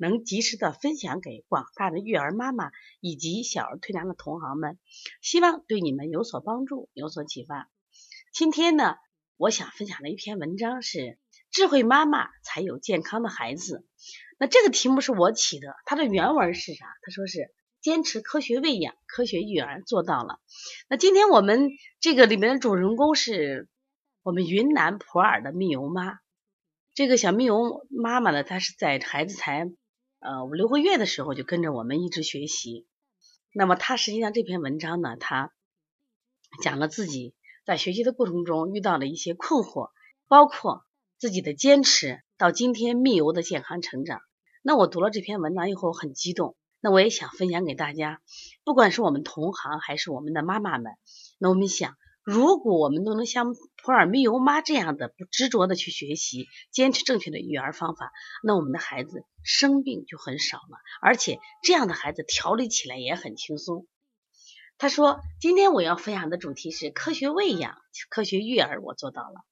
能及时的分享给广大的育儿妈妈以及小儿推拿的同行们，希望对你们有所帮助，有所启发。今天呢，我想分享的一篇文章是“智慧妈妈才有健康的孩子”。那这个题目是我起的，它的原文是啥？他说是坚持科学喂养，科学育儿做到了。那今天我们这个里面的主人公是我们云南普洱的蜜油妈。这个小蜜油妈妈呢，她是在孩子才。呃，五六个月的时候就跟着我们一直学习。那么他实际上这篇文章呢，他讲了自己在学习的过程中遇到的一些困惑，包括自己的坚持，到今天蜜油的健康成长。那我读了这篇文章以后很激动，那我也想分享给大家，不管是我们同行还是我们的妈妈们，那我们想。如果我们都能像普洱蜜油妈这样的不执着的去学习，坚持正确的育儿方法，那我们的孩子生病就很少了，而且这样的孩子调理起来也很轻松。他说：“今天我要分享的主题是科学喂养、科学育儿，我做到了。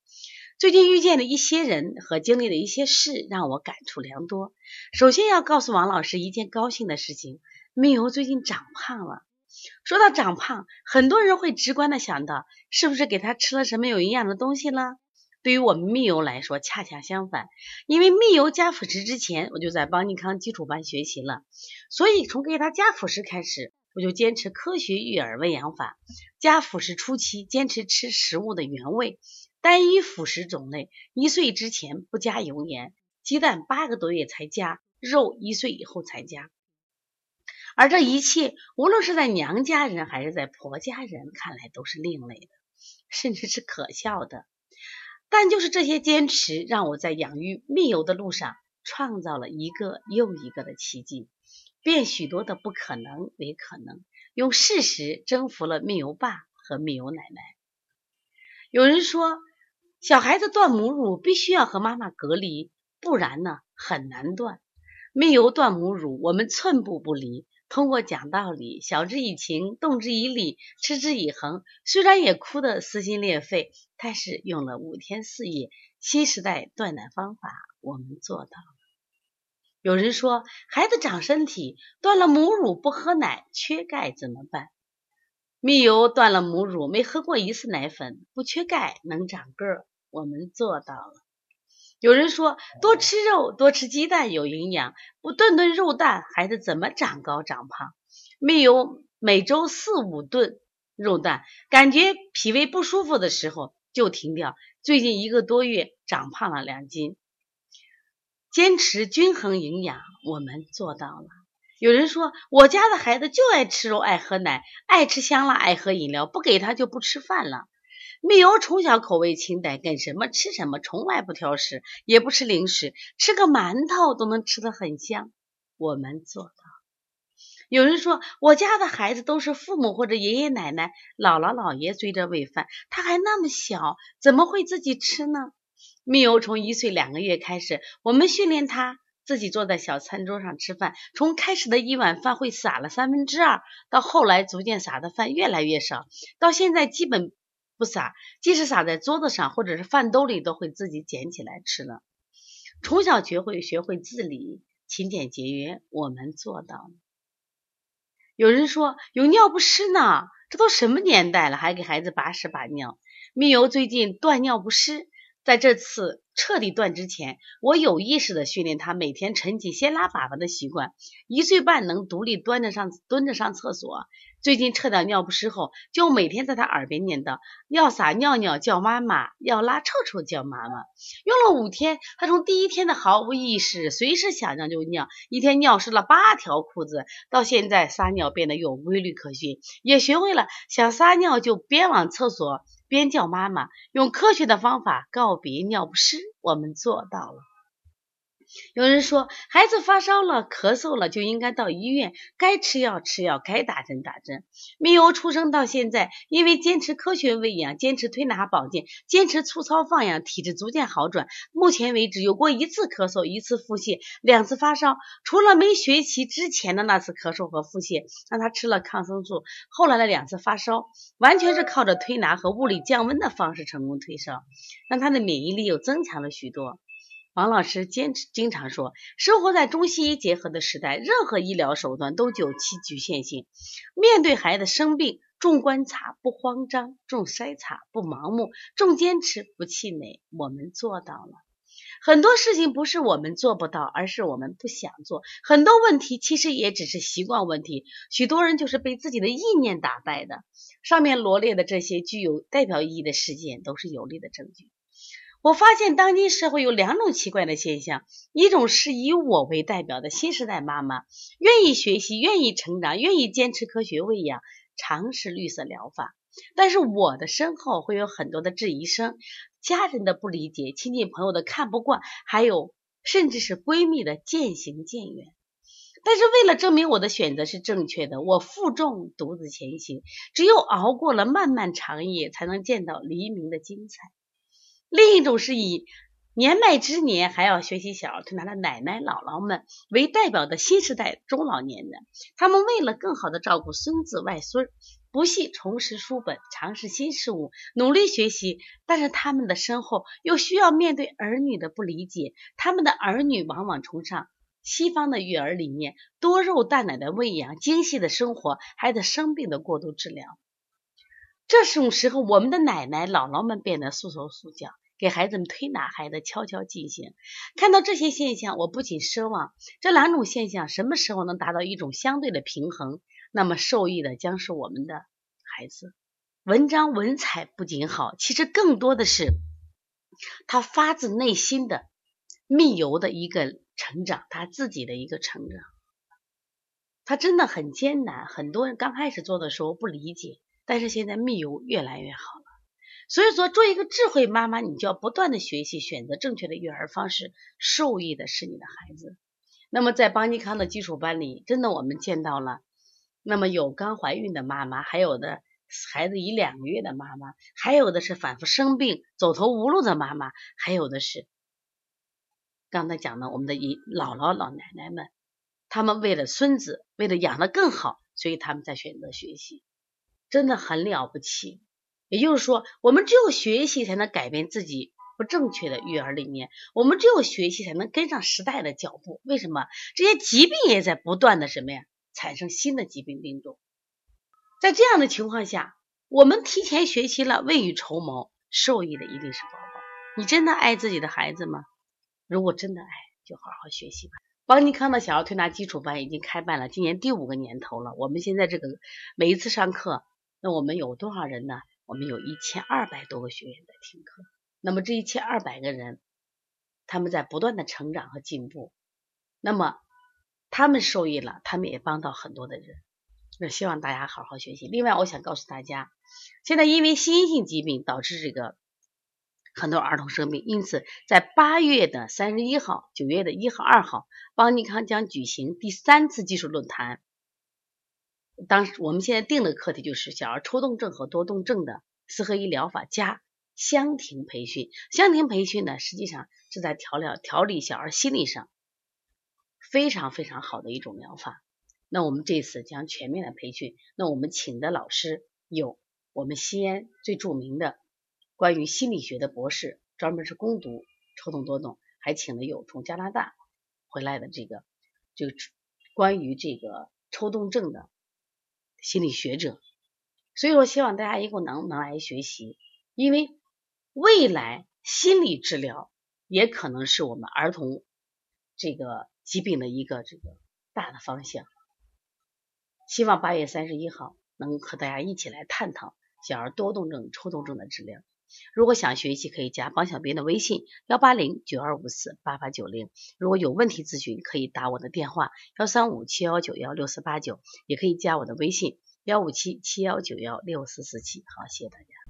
最近遇见的一些人和经历的一些事，让我感触良多。首先要告诉王老师一件高兴的事情：蜜油最近长胖了。”说到长胖，很多人会直观的想到，是不是给他吃了什么有营养的东西了？对于我们蜜油来说，恰恰相反，因为蜜油加辅食之前，我就在邦尼康基础班学习了，所以从给他加辅食开始，我就坚持科学育儿喂养法。加辅食初期，坚持吃食物的原味，单一辅食种类，一岁之前不加油盐，鸡蛋八个多月才加，肉一岁以后才加。而这一切，无论是在娘家人还是在婆家人看来都是另类的，甚至是可笑的。但就是这些坚持，让我在养育蜜油的路上创造了一个又一个的奇迹，变许多的不可能为可能，用事实征服了蜜油爸和蜜油奶奶。有人说，小孩子断母乳必须要和妈妈隔离，不然呢很难断。蜜油断母乳，我们寸步不离。通过讲道理，晓之以情，动之以理，持之以恒，虽然也哭得撕心裂肺，但是用了五天四夜，新时代断奶方法，我们做到了。有人说，孩子长身体，断了母乳不喝奶，缺钙怎么办？蜜油断了母乳，没喝过一次奶粉，不缺钙，能长个儿，我们做到了。有人说多吃肉多吃鸡蛋有营养，不顿顿肉蛋孩子怎么长高长胖？没有每周四五顿肉蛋，感觉脾胃不舒服的时候就停掉。最近一个多月长胖了两斤。坚持均衡营养，我们做到了。有人说我家的孩子就爱吃肉爱喝奶爱吃香辣爱喝饮料，不给他就不吃饭了。蜜油从小口味清淡，跟什么吃什么，从来不挑食，也不吃零食，吃个馒头都能吃得很香。我们做到。有人说我家的孩子都是父母或者爷爷奶奶、姥姥姥爷追着喂饭，他还那么小，怎么会自己吃呢？蜜油从一岁两个月开始，我们训练他自己坐在小餐桌上吃饭，从开始的一碗饭会撒了三分之二，到后来逐渐撒的饭越来越少，到现在基本。不撒，即使撒在桌子上或者是饭兜里，都会自己捡起来吃了。从小学会学会自理、勤俭节约，我们做到了。有人说有尿不湿呢，这都什么年代了，还给孩子把屎把尿？蜜油最近断尿不湿，在这次。彻底断之前，我有意识的训练他每天晨起先拉粑粑的习惯。一岁半能独立端着上蹲着上厕所。最近撤掉尿不湿后，就每天在他耳边念叨：要撒尿尿叫妈妈，要拉臭臭叫妈妈。用了五天，他从第一天的毫无意识，随时想尿就尿，一天尿湿了八条裤子，到现在撒尿变得有规律可循，也学会了想撒尿就边往厕所。边叫妈妈，用科学的方法告别尿不湿，我们做到了。有人说，孩子发烧了、咳嗽了就应该到医院，该吃药吃药，该打针打针。密欧出生到现在，因为坚持科学喂养，坚持推拿保健，坚持粗糙放养，体质逐渐好转。目前为止，有过一次咳嗽，一次腹泻，两次发烧。除了没学习之前的那次咳嗽和腹泻，让他吃了抗生素，后来的两次发烧，完全是靠着推拿和物理降温的方式成功退烧，让他的免疫力又增强了许多。王老师坚持经常说，生活在中西医结合的时代，任何医疗手段都具有其局限性。面对孩子生病，重观察不慌张，重筛查不盲目，重坚持不气馁。我们做到了。很多事情不是我们做不到，而是我们不想做。很多问题其实也只是习惯问题，许多人就是被自己的意念打败的。上面罗列的这些具有代表意义的事件，都是有力的证据。我发现当今社会有两种奇怪的现象，一种是以我为代表的新时代妈妈，愿意学习，愿意成长，愿意坚持科学喂养，尝试绿色疗法。但是我的身后会有很多的质疑声，家人的不理解，亲戚朋友的看不惯，还有甚至是闺蜜的渐行渐远。但是为了证明我的选择是正确的，我负重独自前行，只有熬过了漫漫长夜，才能见到黎明的精彩。另一种是以年迈之年还要学习小儿推拿的奶奶姥姥们为代表的新时代中老年人，他们为了更好的照顾孙子外孙，不惜重拾书本，尝试新事物，努力学习。但是他们的身后又需要面对儿女的不理解，他们的儿女往往崇尚西方的育儿理念，多肉淡奶的喂养，精细的生活，孩子生病的过度治疗。这种时候，我们的奶奶姥姥们变得束手束脚，给孩子们推拿，孩子悄悄进行。看到这些现象，我不仅奢望这两种现象什么时候能达到一种相对的平衡，那么受益的将是我们的孩子。文章文采不仅好，其实更多的是他发自内心的密游的一个成长，他自己的一个成长。他真的很艰难，很多人刚开始做的时候不理解。但是现在密友越来越好了，所以说做一个智慧妈妈，你就要不断的学习，选择正确的育儿方式，受益的是你的孩子。那么在邦尼康的基础班里，真的我们见到了，那么有刚怀孕的妈妈，还有的孩子一两个月的妈妈，还有的是反复生病走投无路的妈妈，还有的是刚才讲的我们的姨姥姥老奶奶们，他们为了孙子，为了养的更好，所以他们在选择学习。真的很了不起，也就是说，我们只有学习才能改变自己不正确的育儿理念，我们只有学习才能跟上时代的脚步。为什么？这些疾病也在不断的什么呀，产生新的疾病病种。在这样的情况下，我们提前学习了，未雨绸缪，受益的一定是宝宝。你真的爱自己的孩子吗？如果真的爱，就好好学习吧。邦尼康的小儿推拿基础班已经开办了，今年第五个年头了。我们现在这个每一次上课。那我们有多少人呢？我们有一千二百多个学员在听课。那么这一千二百个人，他们在不断的成长和进步。那么他们受益了，他们也帮到很多的人。那希望大家好好学习。另外，我想告诉大家，现在因为新型疾病导致这个很多儿童生病，因此在八月的三十一号、九月的一号、二号，邦尼康将举行第三次技术论坛。当时我们现在定的课题就是小儿抽动症和多动症的四合一疗法加香庭培训。香庭培训呢，实际上是在调疗调理小儿心理上非常非常好的一种疗法。那我们这次将全面的培训。那我们请的老师有我们西安最著名的关于心理学的博士，专门是攻读抽动多动，还请了有从加拿大回来的这个就关于这个抽动症的。心理学者，所以说希望大家以后能能来学习，因为未来心理治疗也可能是我们儿童这个疾病的一个这个大的方向。希望八月三十一号能和大家一起来探讨小儿多动症、抽动症的治疗。如果想学习，可以加帮小编的微信幺八零九二五四八八九零。如果有问题咨询，可以打我的电话幺三五七幺九幺六四八九，也可以加我的微信幺五七七幺九幺六四四七。好，谢谢大家。